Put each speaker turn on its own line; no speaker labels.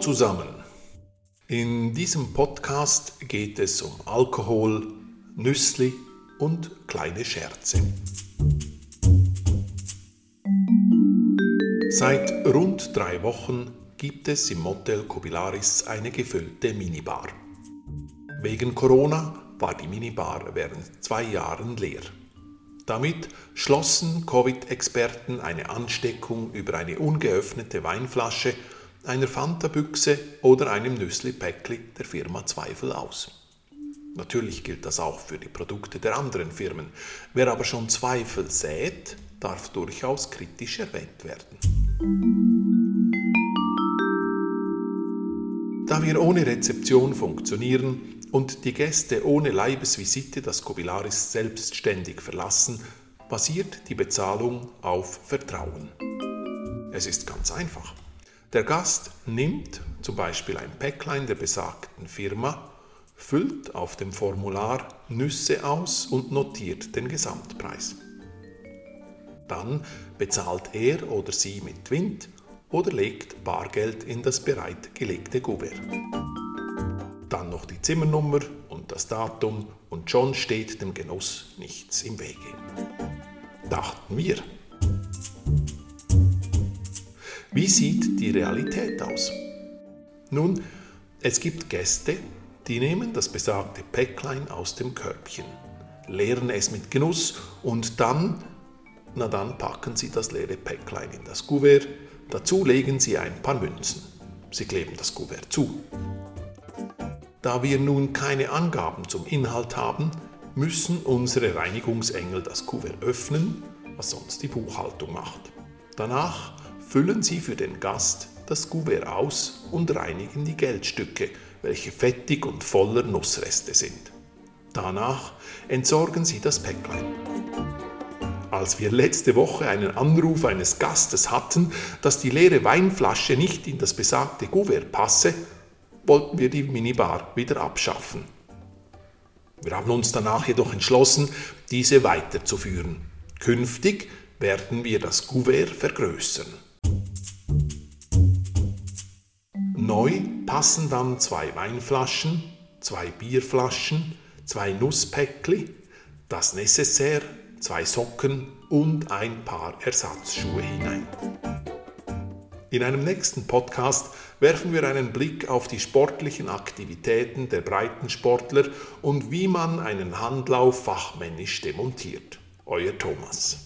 zusammen. In diesem Podcast geht es um Alkohol, Nüssli und kleine Scherze. Seit rund drei Wochen gibt es im Motel Kobilaris eine gefüllte Minibar. Wegen Corona war die Minibar während zwei Jahren leer. Damit schlossen Covid-Experten eine Ansteckung über eine ungeöffnete Weinflasche, einer Fanta-Büchse oder einem Nüssli-Päckli der Firma Zweifel aus. Natürlich gilt das auch für die Produkte der anderen Firmen. Wer aber schon Zweifel sät, darf durchaus kritisch erwähnt werden. Da wir ohne Rezeption funktionieren und die Gäste ohne Leibesvisite das Kobilaris selbstständig verlassen, basiert die Bezahlung auf Vertrauen. Es ist ganz einfach. Der Gast nimmt zum Beispiel ein Päcklein der besagten Firma, füllt auf dem Formular Nüsse aus und notiert den Gesamtpreis. Dann bezahlt er oder sie mit Wind oder legt Bargeld in das bereitgelegte Kuvert. Dann noch die Zimmernummer und das Datum und schon steht dem Genuss nichts im Wege. Dachten wir. Wie sieht die Realität aus? Nun, es gibt Gäste, die nehmen das besagte Päcklein aus dem Körbchen, leeren es mit Genuss und dann na dann packen Sie das leere Päcklein in das Kuvert, dazu legen Sie ein paar Münzen. Sie kleben das Kuvert zu. Da wir nun keine Angaben zum Inhalt haben, müssen unsere Reinigungsengel das Kuvert öffnen, was sonst die Buchhaltung macht. Danach füllen Sie für den Gast das Kuvert aus und reinigen die Geldstücke, welche fettig und voller Nussreste sind. Danach entsorgen Sie das Päcklein. Als wir letzte Woche einen Anruf eines Gastes hatten, dass die leere Weinflasche nicht in das besagte Kuvert passe, wollten wir die Minibar wieder abschaffen. Wir haben uns danach jedoch entschlossen, diese weiterzuführen. Künftig werden wir das Kuvert vergrößern. Neu passen dann zwei Weinflaschen, zwei Bierflaschen, zwei Nusspäckli, das Necessaire zwei Socken und ein paar Ersatzschuhe hinein. In einem nächsten Podcast werfen wir einen Blick auf die sportlichen Aktivitäten der Breitensportler und wie man einen Handlauf fachmännisch demontiert. Euer Thomas.